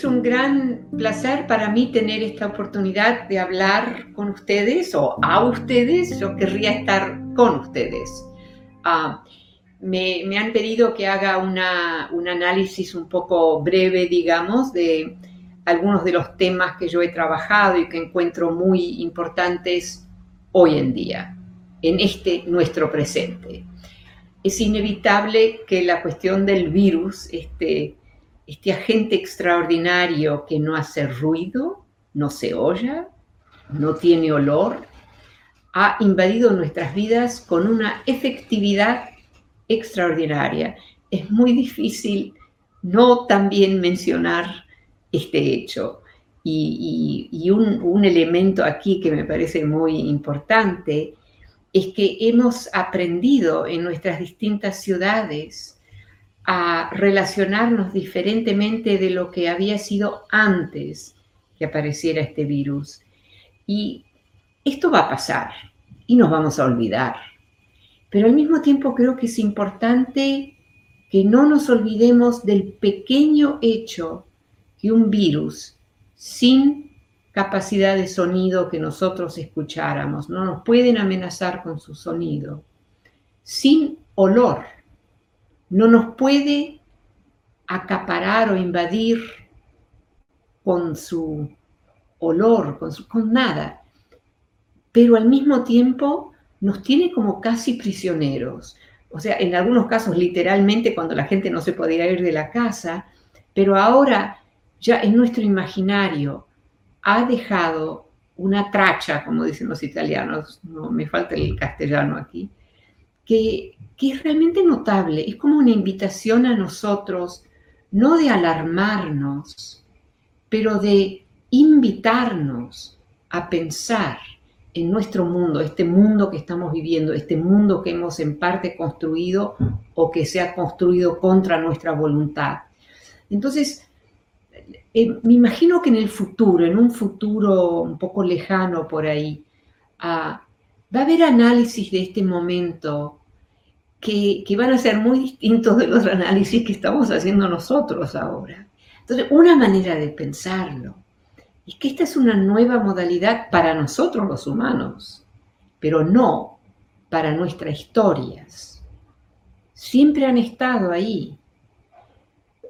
es un gran placer para mí tener esta oportunidad de hablar con ustedes o a ustedes. Yo querría estar con ustedes. Ah, me, han pedido que haga un análisis un poco breve, digamos, de algunos de los temas que yo he trabajado y que encuentro muy importantes hoy en día, en este nuestro presente. Es inevitable que la cuestión del virus, este, este agente extraordinario que no hace ruido, no se oye, no tiene olor, ha invadido nuestras vidas con una efectividad extraordinaria. Es muy difícil no también mencionar este hecho. Y, un, un, elemento aquí que me parece muy importante es que hemos aprendido en nuestras distintas ciudades a relacionarnos diferentemente de lo que había sido antes que apareciera este virus. Y esto va a pasar y nos vamos a olvidar. Pero al mismo tiempo creo que es importante que no nos olvidemos del pequeño hecho que un virus sin capacidad de sonido que nosotros escucháramos, no nos pueden amenazar con su sonido, sin olor, no nos puede acaparar o invadir con su olor, con, su, con nada, pero al mismo tiempo nos tiene como casi prisioneros. O sea, en algunos casos literalmente cuando la gente no se podía ir de la casa, pero ahora ya en nuestro imaginario ha dejado una tracha, como dicen los italianos, no me falta el castellano aquí, que, es realmente notable. Es como una invitación a nosotros, no de alarmarnos, pero de invitarnos a pensar en nuestro mundo, este mundo que estamos viviendo, este mundo que hemos en parte construido o que se ha construido contra nuestra voluntad. Entonces, eh, me imagino que en el futuro, en un futuro un poco lejano por ahí, ah, va a haber análisis de este momento que, van a ser muy distintos de los análisis que estamos haciendo nosotros ahora. Entonces, una manera de pensarlo es que esta es una nueva modalidad para nosotros los humanos, pero no para nuestras historias. Siempre han estado ahí,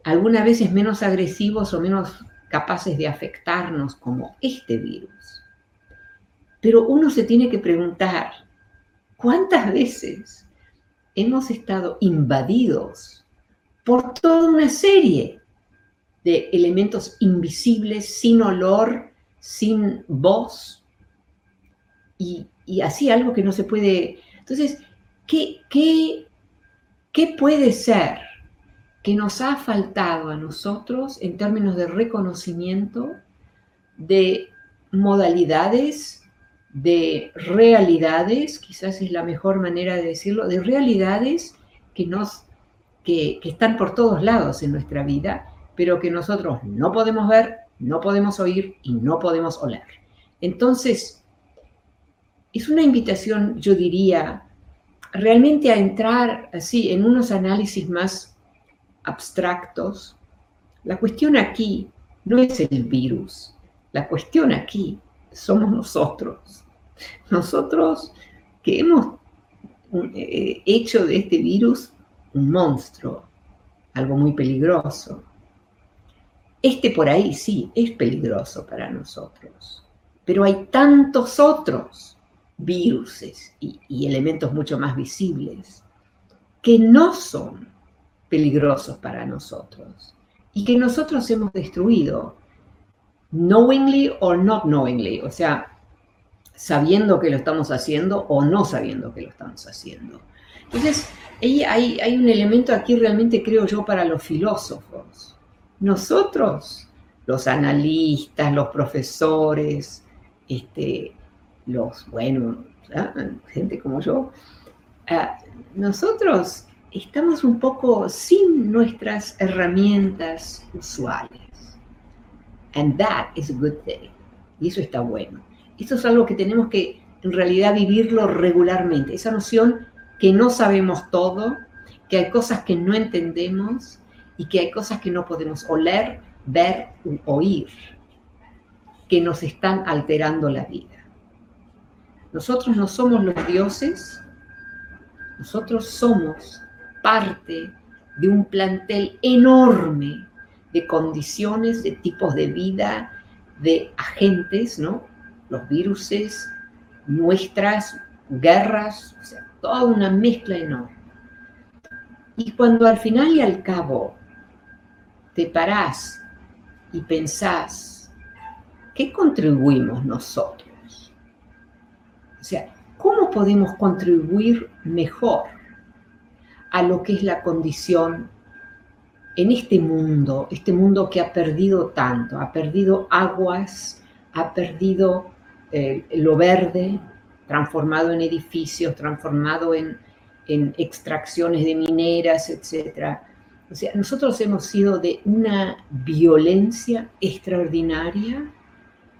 algunas veces menos agresivos o menos capaces de afectarnos como este virus. Pero uno se tiene que preguntar, ¿cuántas veces hemos estado invadidos por toda una serie de elementos invisibles, sin olor, sin voz? Y, así algo que no se puede... Entonces, ¿qué, puede ser que nos ha faltado a nosotros en términos de reconocimiento de modalidades, de realidades, quizás es la mejor manera de decirlo, de realidades que, nos, que, están por todos lados en nuestra vida, pero que nosotros no podemos ver, no podemos oír y no podemos oler. Entonces, es una invitación, yo diría, realmente a entrar así en unos análisis más abstractos, la cuestión aquí no es el virus, la cuestión aquí somos nosotros. Nosotros que hemos eh, hecho de este virus un monstruo, algo muy peligroso. Este por ahí sí es peligroso para nosotros, pero hay tantos otros virus y, y elementos mucho más visibles que no son peligrosos para nosotros y que nosotros hemos destruido, knowingly or not knowingly, o sea, sabiendo que lo estamos haciendo o no sabiendo que lo estamos haciendo. Entonces, hay, hay un elemento aquí realmente, creo yo, para los filósofos. Nosotros, los analistas, los profesores, este, los, bueno, gente como yo, ah, nosotros estamos un poco sin nuestras herramientas usuales. And that is a good thing. Y eso está bueno. Esto es algo que tenemos que en realidad vivirlo regularmente. Esa noción que no sabemos todo, que hay cosas que no entendemos y que hay cosas que no podemos oler ver oír que nos están alterando la vida. Nosotros no somos los dioses, nosotros somos parte de un plantel enorme de condiciones, de tipos de vida, de agentes, ¿no? Los viruses, nuestras guerras, o sea, toda una mezcla enorme. Y cuando al final y al cabo te parás y pensás, ¿qué contribuimos nosotros? O sea, ¿cómo podemos contribuir mejor a lo que es la condición en este mundo, este mundo que ha perdido tanto, ha perdido aguas, ha perdido eh, lo verde, transformado en edificios, transformado en, extracciones de mineras, etc. O sea, nosotros hemos sido de una violencia extraordinaria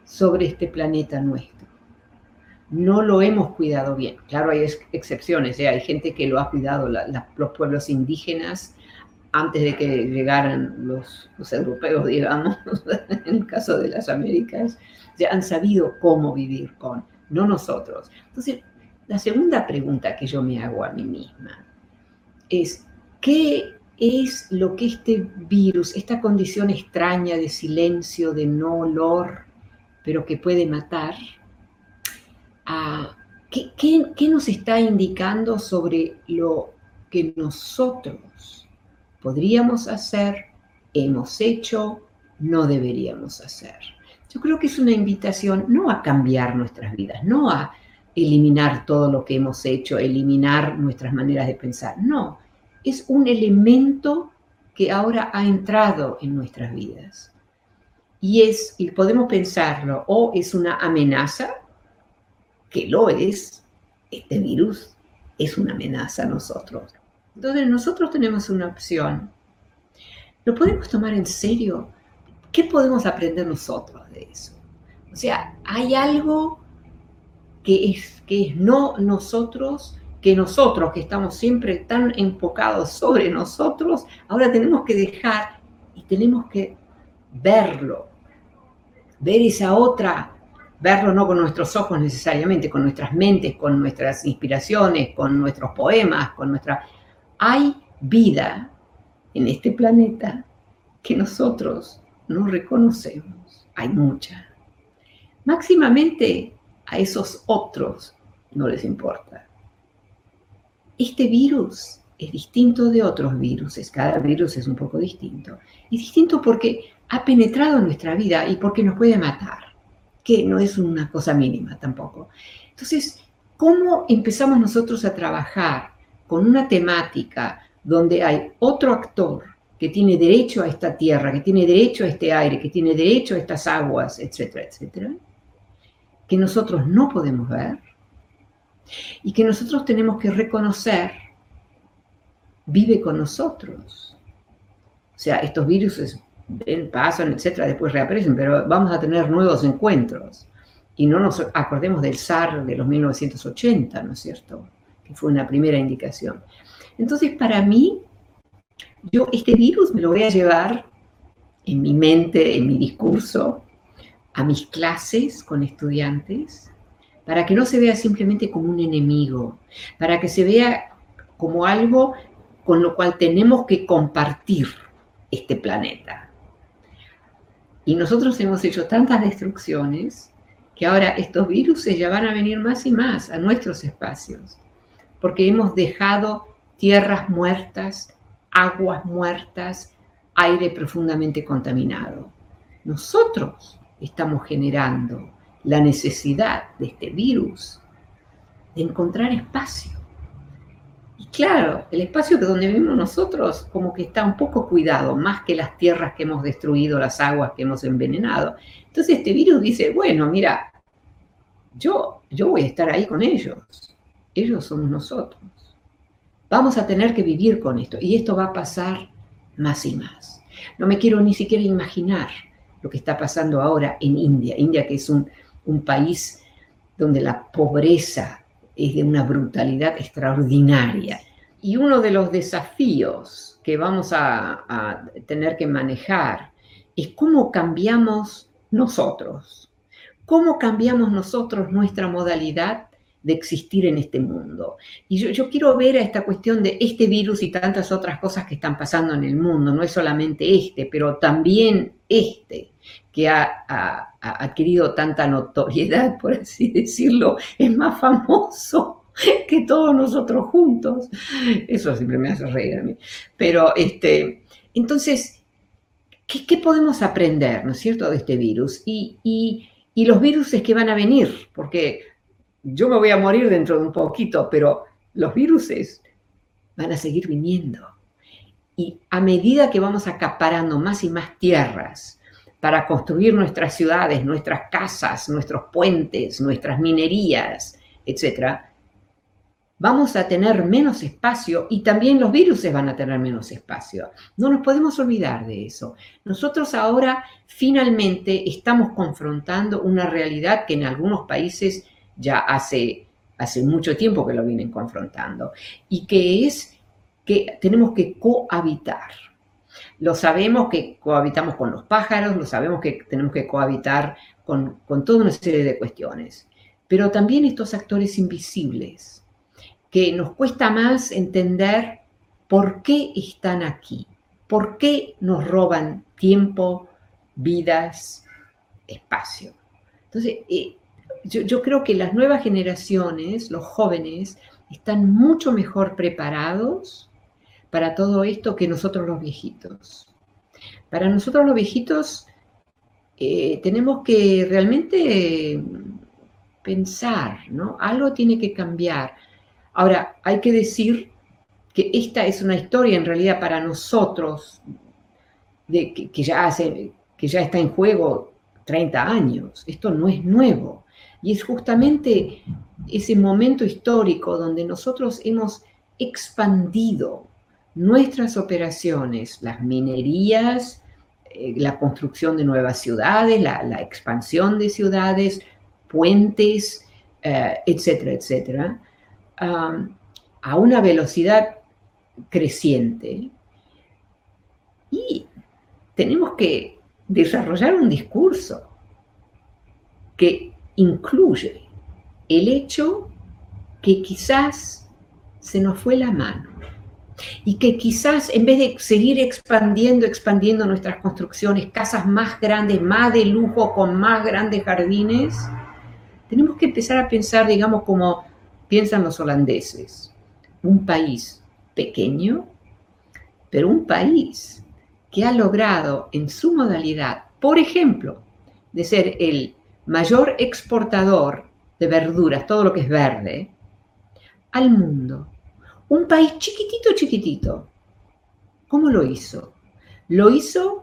sobre este planeta nuestro. No lo hemos cuidado bien. Claro, hay excepciones, ¿eh? hay gente que lo ha cuidado, los pueblos indígenas antes de que llegaran los, europeos, digamos, en el caso de las Américas, ya han sabido cómo vivir con, no nosotros. Entonces, la segunda pregunta que yo me hago a mí misma es, ¿qué es lo que este virus, esta condición extraña de silencio, de no olor, pero que puede matar, ¿qué, qué nos está indicando sobre lo que nosotros podríamos hacer, hemos hecho, no deberíamos hacer. Yo creo que es una invitación no a cambiar nuestras vidas, no a eliminar todo lo que hemos hecho, eliminar nuestras maneras de pensar, no, es un elemento que ahora ha entrado en nuestras vidas. Y es, y podemos pensarlo, o es una amenaza, que lo es, este virus es una amenaza a nosotros. Entonces nosotros tenemos una opción. ¿Lo podemos tomar en serio? ¿Qué podemos aprender nosotros de eso? O sea, hay algo que es, que es no nosotros, que nosotros que estamos siempre tan enfocados sobre nosotros, ahora tenemos que dejar y tenemos que verlo, ver esa otra, verlo no con nuestros ojos necesariamente, con nuestras mentes, con nuestras inspiraciones, con nuestros poemas, con nuestra hay vida en este planeta que nosotros no reconocemos. Hay mucha. Máximamente a esos otros no les importa. Este virus es distinto de otros virus, cada virus es un poco distinto. Y distinto porque ha penetrado en nuestra vida y porque nos puede matar, que no es una cosa mínima tampoco. Entonces, ¿cómo empezamos nosotros a trabajar con una temática donde hay otro actor que tiene derecho a esta tierra, que tiene derecho a este aire, que tiene derecho a estas aguas, etcétera, etcétera, que nosotros no podemos ver y que nosotros tenemos que reconocer vive con nosotros. O sea, estos virus pasan, etcétera, después reaparecen, pero vamos a tener nuevos encuentros. Y no nos acordemos del SAR de los 1980, ¿no es cierto? Fue una primera indicación. Entonces, para mí, yo este virus me lo voy a llevar en mi mente, en mi discurso, a mis clases con estudiantes, para que no se vea simplemente como un enemigo, para que se vea como algo con lo cual tenemos que compartir este planeta. Y nosotros hemos hecho tantas destrucciones que ahora estos virus ya van a venir más y más a nuestros espacios porque hemos dejado tierras muertas, aguas muertas, aire profundamente contaminado. Nosotros estamos generando la necesidad de este virus de encontrar espacio. Y claro, el espacio donde vivimos nosotros como que está un poco cuidado, más que las tierras que hemos destruido, las aguas que hemos envenenado. Entonces este virus dice, bueno, mira, yo, yo voy a estar ahí con ellos ellos somos nosotros. Vamos a tener que vivir con esto y esto va a pasar más y más. No me quiero ni siquiera imaginar lo que está pasando ahora en India. India que es un, país donde la pobreza es de una brutalidad extraordinaria. Y uno de los desafíos que vamos a, a tener que manejar es cómo cambiamos nosotros, cómo cambiamos nosotros nuestra modalidad de existir en este mundo. Y yo, quiero ver a esta cuestión de este virus y tantas otras cosas que están pasando en el mundo, no es solamente este, pero también este, que ha, adquirido tanta notoriedad, por así decirlo, es más famoso que todos nosotros juntos. Eso siempre me hace reír a mí. Pero, este, entonces, ¿qué, podemos aprender, ¿no es cierto?, de este virus? Y, y, y los virus que van a venir, porque yo me voy a morir dentro de un poquito, pero los virus van a seguir viniendo. Y a medida que vamos acaparando más y más tierras para construir nuestras ciudades, nuestras casas, nuestros puentes, nuestras minerías, etc., vamos a tener menos espacio y también los virus van a tener menos espacio. No nos podemos olvidar de eso. Nosotros ahora finalmente estamos confrontando una realidad que en algunos países ya hace, hace mucho tiempo que lo vienen confrontando, y que es que tenemos que cohabitar. Lo sabemos que cohabitamos con los pájaros, lo sabemos que tenemos que cohabitar con, con toda una serie de cuestiones, pero también estos actores invisibles, que nos cuesta más entender por qué están aquí, por qué nos roban tiempo, vidas, espacio. Entonces, eh, yo, creo que las nuevas generaciones, los jóvenes, están mucho mejor preparados para todo esto que nosotros los viejitos. Para nosotros los viejitos eh, tenemos que realmente pensar, ¿no? Algo tiene que cambiar. Ahora, hay que decir que esta es una historia en realidad para nosotros, de que, ya hace, que ya está en juego 30 años. Esto no es nuevo. Y es justamente ese momento histórico donde nosotros hemos expandido nuestras operaciones, las minerías, eh, la construcción de nuevas ciudades, la, expansión de ciudades, puentes, eh, etcétera, etcétera, a una velocidad creciente. Y tenemos que desarrollar un discurso que incluye el hecho que quizás se nos fue la mano y que quizás en vez de seguir expandiendo, expandiendo nuestras construcciones, casas más grandes, más de lujo, con más grandes jardines, tenemos que empezar a pensar, digamos, como piensan los holandeses, un país pequeño, pero un país que ha logrado en su modalidad, por ejemplo, de ser el mayor exportador de verduras, todo lo que es verde, al mundo. Un país chiquitito, chiquitito. ¿Cómo lo hizo? Lo hizo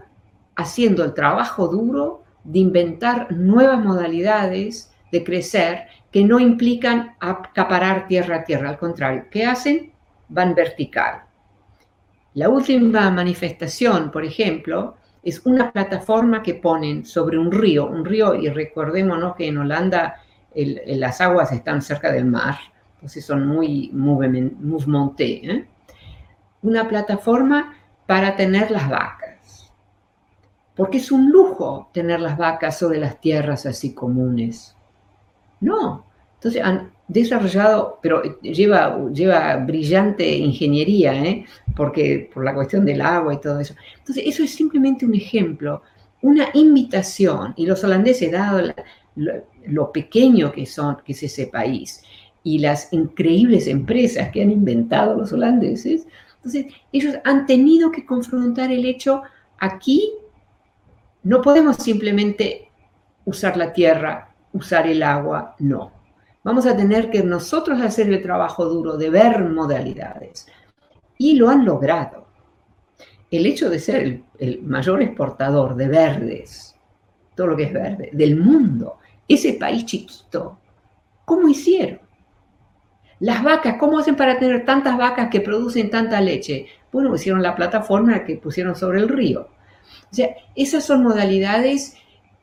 haciendo el trabajo duro de inventar nuevas modalidades de crecer que no implican acaparar tierra a tierra. Al contrario, ¿qué hacen? Van vertical. La última manifestación, por ejemplo, es una plataforma que ponen sobre un río, un río, y recordémonos que en Holanda las aguas están cerca del mar, entonces son muy mouvementé, ¿eh? una plataforma para tener las vacas, porque es un lujo tener las vacas sobre las tierras así comunes. No, entonces desarrollado, pero lleva, lleva brillante ingeniería, ¿eh? porque por la cuestión del agua y todo eso. Entonces, eso es simplemente un ejemplo, una invitación, y los holandeses, dado lo, pequeño que, son, que es ese país, y las increíbles empresas que han inventado los holandeses, entonces ellos han tenido que confrontar el hecho, aquí no podemos simplemente usar la tierra, usar el agua, no Vamos a tener que nosotros hacer el trabajo duro de ver modalidades. Y lo han logrado. El hecho de ser el, mayor exportador de verdes, todo lo que es verde, del mundo, ese país chiquito, ¿cómo hicieron? Las vacas, ¿cómo hacen para tener tantas vacas que producen tanta leche? Bueno, hicieron la plataforma que pusieron sobre el río. O sea, esas son modalidades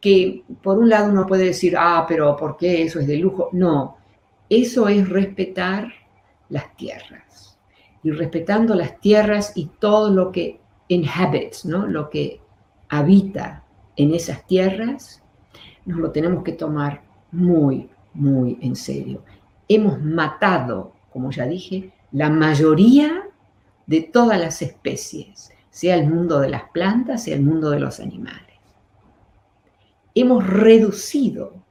que por un lado uno puede decir, ah, pero ¿por qué eso es de lujo? No, eso es respetar las tierras. Y respetando las tierras y todo lo que inhabits, ¿no? lo que habita en esas tierras, nos lo tenemos que tomar muy, muy en serio. Hemos matado, como ya dije, la mayoría de todas las especies, sea el mundo de las plantas, sea el mundo de los animales. Hemos reducido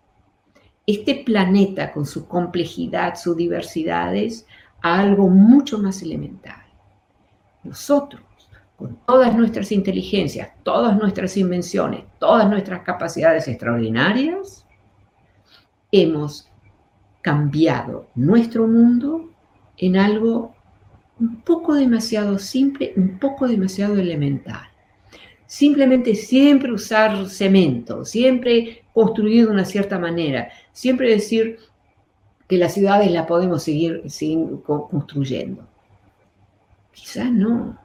este planeta con su complejidad, sus diversidades, a algo mucho más elemental. Nosotros, con todas nuestras inteligencias, todas nuestras invenciones, todas nuestras capacidades extraordinarias, hemos cambiado nuestro mundo en algo un poco demasiado simple, un poco demasiado elemental. Simplemente siempre usar cemento, siempre construir de una cierta manera, siempre decir que las ciudades las podemos seguir, construyendo. Quizás no,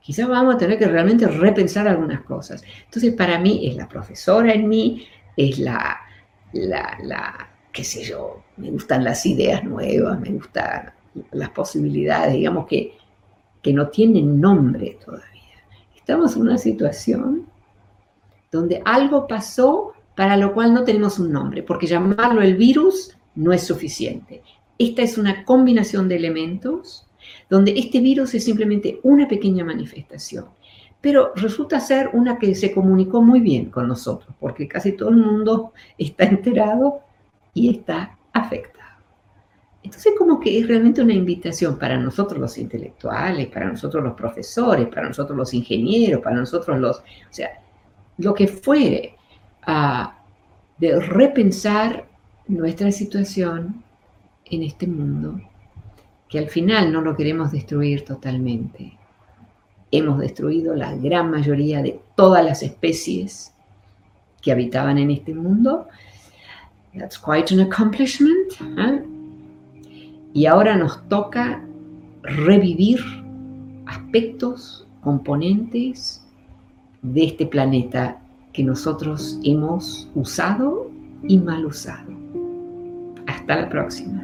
quizás vamos a tener que realmente repensar algunas cosas. Entonces, para mí es la profesora en mí, es la, qué sé yo, me gustan las ideas nuevas, me gustan las posibilidades, digamos que, que no tienen nombre todavía. Estamos en una situación donde algo pasó para lo cual no tenemos un nombre, porque llamarlo el virus no es suficiente. Esta es una combinación de elementos donde este virus es simplemente una pequeña manifestación, pero resulta ser una que se comunicó muy bien con nosotros, porque casi todo el mundo está enterado y está afectado. Entonces, como que es realmente una invitación para nosotros los intelectuales, para nosotros los profesores, para nosotros los ingenieros, para nosotros los, o sea, lo que fuere, de repensar nuestra situación en este mundo, que al final no lo queremos destruir totalmente. Hemos destruido la gran mayoría de todas las especies que habitaban en este mundo. That's quite an accomplishment. ¿eh? Y ahora nos toca revivir aspectos, componentes de este planeta que nosotros hemos usado y mal usado. Hasta la próxima.